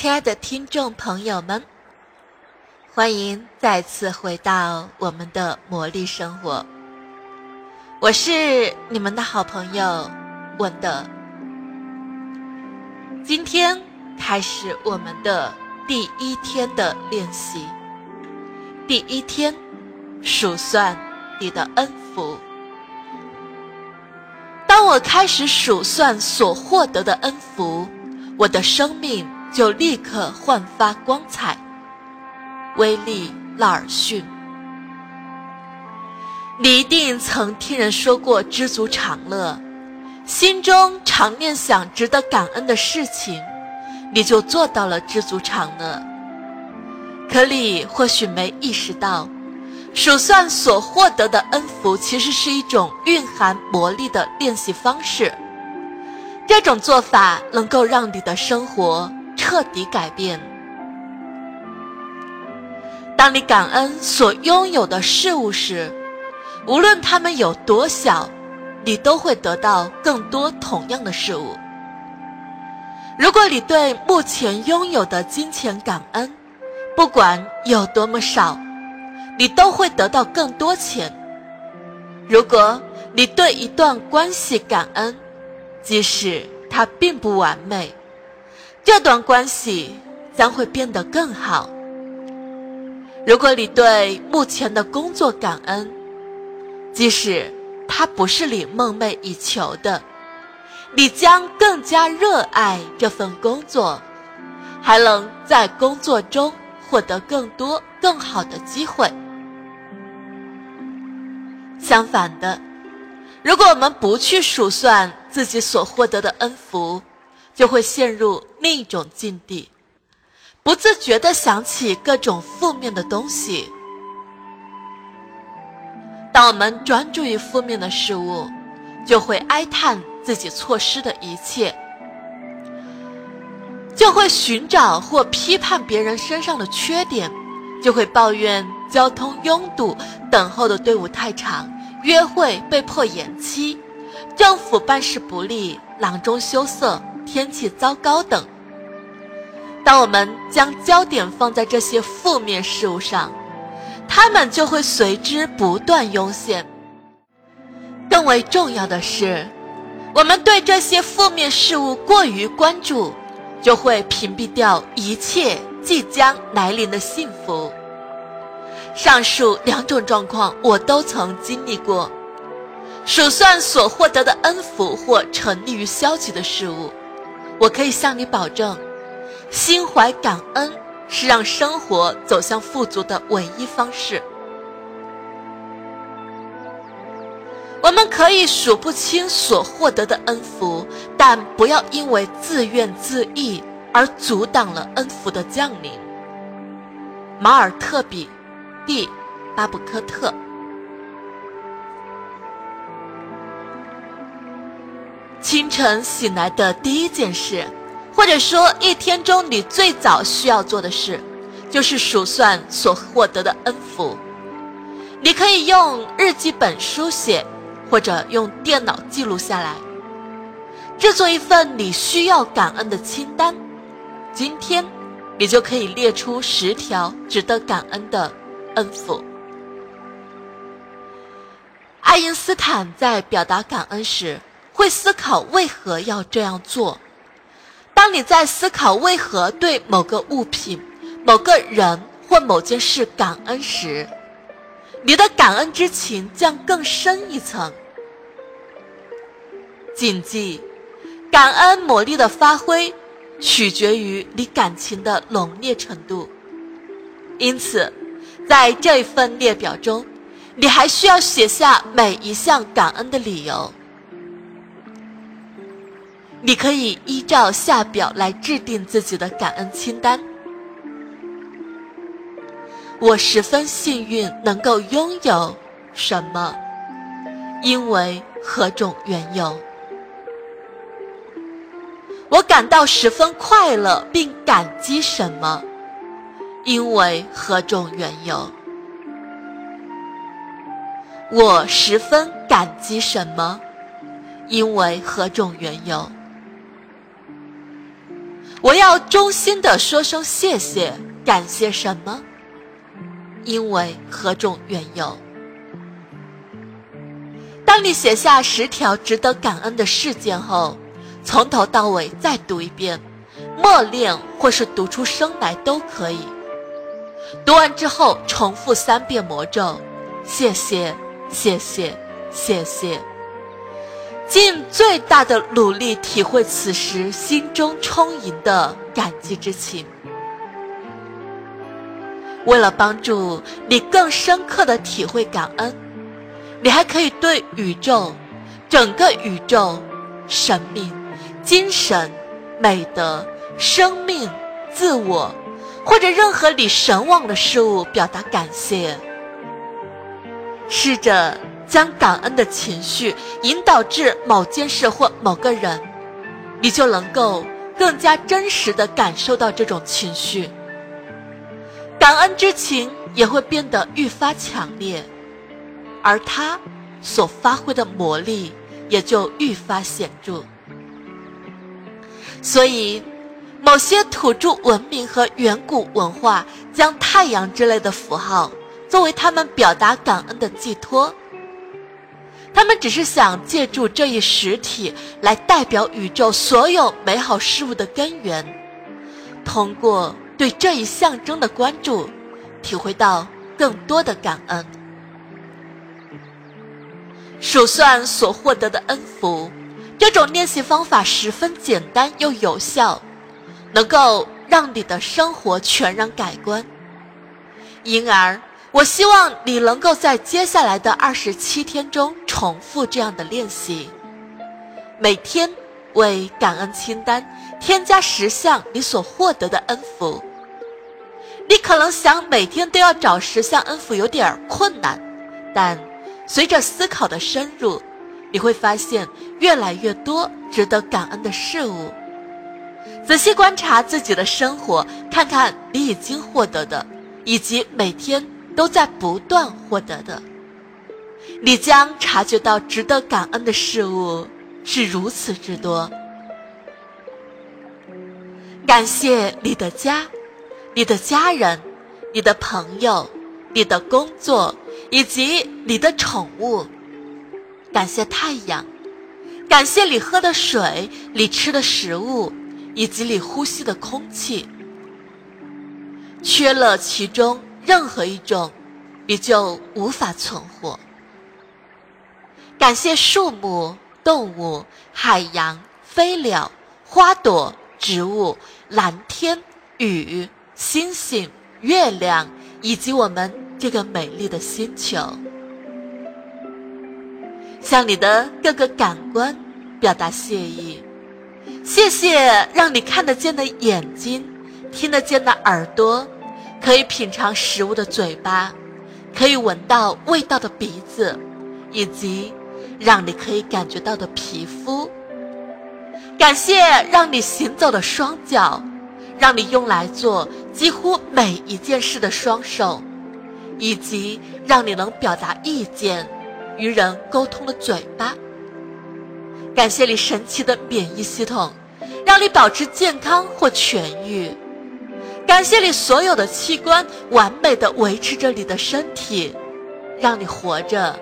亲爱的听众朋友们，欢迎再次回到我们的魔力生活。我是你们的好朋友文德。今天开始我们的第一天的练习。第一天，数算你的恩福。当我开始数算所获得的恩福，我的生命就立刻焕发光彩。威利·拉尔逊，你一定曾听人说过“知足常乐”，心中常念想值得感恩的事情，你就做到了知足常乐。可你或许没意识到。数算所获得的恩福，其实是一种蕴含魔力的练习方式。这种做法能够让你的生活彻底改变。当你感恩所拥有的事物时，无论它们有多小，你都会得到更多同样的事物。如果你对目前拥有的金钱感恩，不管有多么少。你都会得到更多钱。如果你对一段关系感恩，即使它并不完美，这段关系将会变得更好。如果你对目前的工作感恩，即使它不是你梦寐以求的，你将更加热爱这份工作，还能在工作中获得更多更好的机会。相反的，如果我们不去数算自己所获得的恩福，就会陷入另一种境地，不自觉地想起各种负面的东西。当我们专注于负面的事物，就会哀叹自己错失的一切，就会寻找或批判别人身上的缺点，就会抱怨。交通拥堵，等候的队伍太长，约会被迫延期，政府办事不力，囊中羞涩，天气糟糕等。当我们将焦点放在这些负面事物上，它们就会随之不断涌现。更为重要的是，我们对这些负面事物过于关注，就会屏蔽掉一切即将来临的幸福。上述两种状况我都曾经历过。数算所获得的恩福或沉溺于消极的事物，我可以向你保证，心怀感恩是让生活走向富足的唯一方式。我们可以数不清所获得的恩福，但不要因为自怨自艾而阻挡了恩福的降临。马尔特比。蒂巴布科特。清晨醒来的第一件事，或者说一天中你最早需要做的事，就是数算所获得的恩福。你可以用日记本书写，或者用电脑记录下来，制作一份你需要感恩的清单。今天，你就可以列出十条值得感恩的。恩福。爱因斯坦在表达感恩时，会思考为何要这样做。当你在思考为何对某个物品、某个人或某件事感恩时，你的感恩之情将更深一层。谨记，感恩魔力的发挥取决于你感情的浓烈程度，因此。在这份列表中，你还需要写下每一项感恩的理由。你可以依照下表来制定自己的感恩清单。我十分幸运能够拥有什么，因为何种缘由？我感到十分快乐并感激什么？因为何种缘由？我十分感激什么？因为何种缘由？我要衷心的说声谢谢，感谢什么？因为何种缘由？当你写下十条值得感恩的事件后，从头到尾再读一遍，默念或是读出声来都可以。读完之后，重复三遍魔咒：谢谢，谢谢，谢谢。尽最大的努力体会此时心中充盈的感激之情。为了帮助你更深刻的体会感恩，你还可以对宇宙、整个宇宙、生命、精神、美德、生命、自我，或者任何你神往的事物表达感谢。试着将感恩的情绪引导至某件事或某个人，你就能够更加真实的感受到这种情绪。感恩之情也会变得愈发强烈，而它所发挥的魔力也就愈发显著。所以，某些土著文明和远古文化将太阳之类的符号作为他们表达感恩的寄托。他们只是想借助这一实体来代表宇宙所有美好事物的根源，通过。对这一象征的关注，体会到更多的感恩。数算所获得的恩福，这种练习方法十分简单又有效，能够让你的生活全然改观。因而，我希望你能够在接下来的二十七天中重复这样的练习，每天为感恩清单添加十项你所获得的恩福。你可能想每天都要找十项恩福有点困难，但随着思考的深入，你会发现越来越多值得感恩的事物。仔细观察自己的生活，看看你已经获得的，以及每天都在不断获得的，你将察觉到值得感恩的事物是如此之多。感谢你的家。你的家人、你的朋友、你的工作以及你的宠物，感谢太阳，感谢你喝的水、你吃的食物以及你呼吸的空气。缺了其中任何一种，你就无法存活。感谢树木、动物、海洋、飞鸟、花朵、植物、蓝天、雨。星星、月亮以及我们这个美丽的星球，向你的各个感官表达谢意。谢谢让你看得见的眼睛、听得见的耳朵、可以品尝食物的嘴巴、可以闻到味道的鼻子，以及让你可以感觉到的皮肤。感谢让你行走的双脚。让你用来做几乎每一件事的双手，以及让你能表达意见、与人沟通的嘴巴。感谢你神奇的免疫系统，让你保持健康或痊愈。感谢你所有的器官完美的维持着你的身体，让你活着。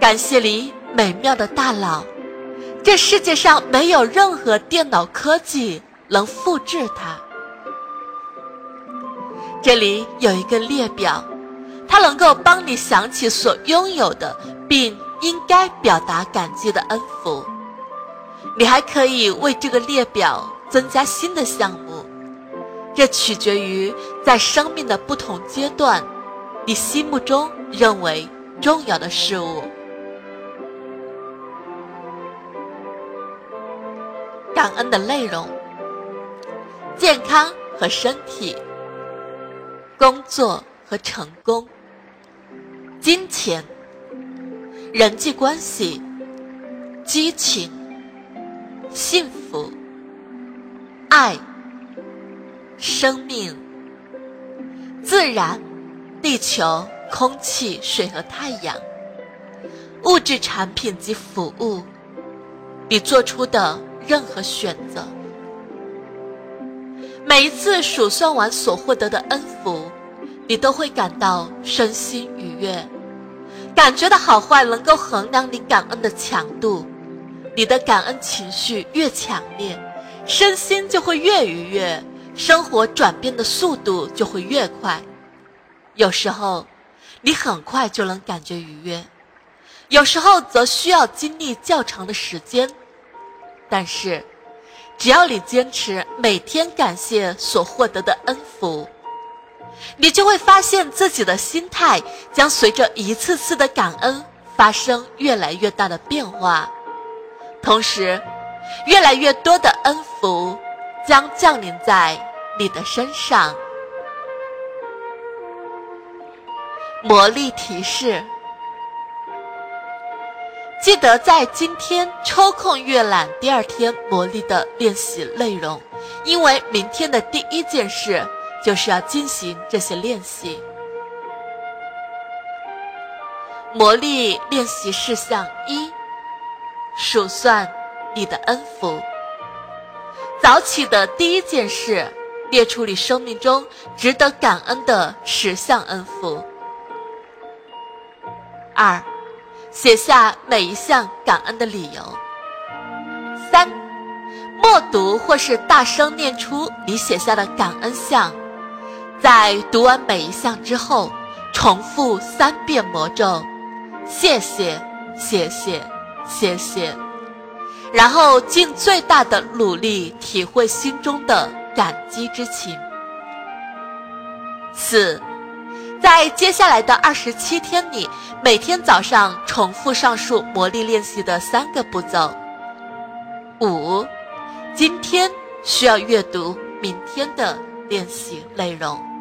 感谢你美妙的大脑，这世界上没有任何电脑科技。能复制它。这里有一个列表，它能够帮你想起所拥有的，并应该表达感激的恩福。你还可以为这个列表增加新的项目，这取决于在生命的不同阶段，你心目中认为重要的事物。感恩的内容。健康和身体，工作和成功，金钱，人际关系，激情，幸福，爱，生命，自然，地球，空气，水和太阳，物质产品及服务，你做出的任何选择。每一次数算完所获得的恩福，你都会感到身心愉悦。感觉的好坏能够衡量你感恩的强度，你的感恩情绪越强烈，身心就会越愉悦，生活转变的速度就会越快。有时候，你很快就能感觉愉悦；有时候则需要经历较长的时间。但是，只要你坚持每天感谢所获得的恩福。你就会发现自己的心态将随着一次次的感恩发生越来越大的变化，同时，越来越多的恩福将降临在你的身上。魔力提示：记得在今天抽空阅览第二天魔力的练习内容，因为明天的第一件事。就是要进行这些练习。魔力练习事项一：数算你的恩福。早起的第一件事，列出你生命中值得感恩的十项恩福。二，写下每一项感恩的理由。三，默读或是大声念出你写下的感恩项。在读完每一项之后，重复三遍魔咒，谢谢，谢谢，谢谢，然后尽最大的努力体会心中的感激之情。四，在接下来的二十七天里，每天早上重复上述魔力练习的三个步骤。五，今天需要阅读明天的练习内容。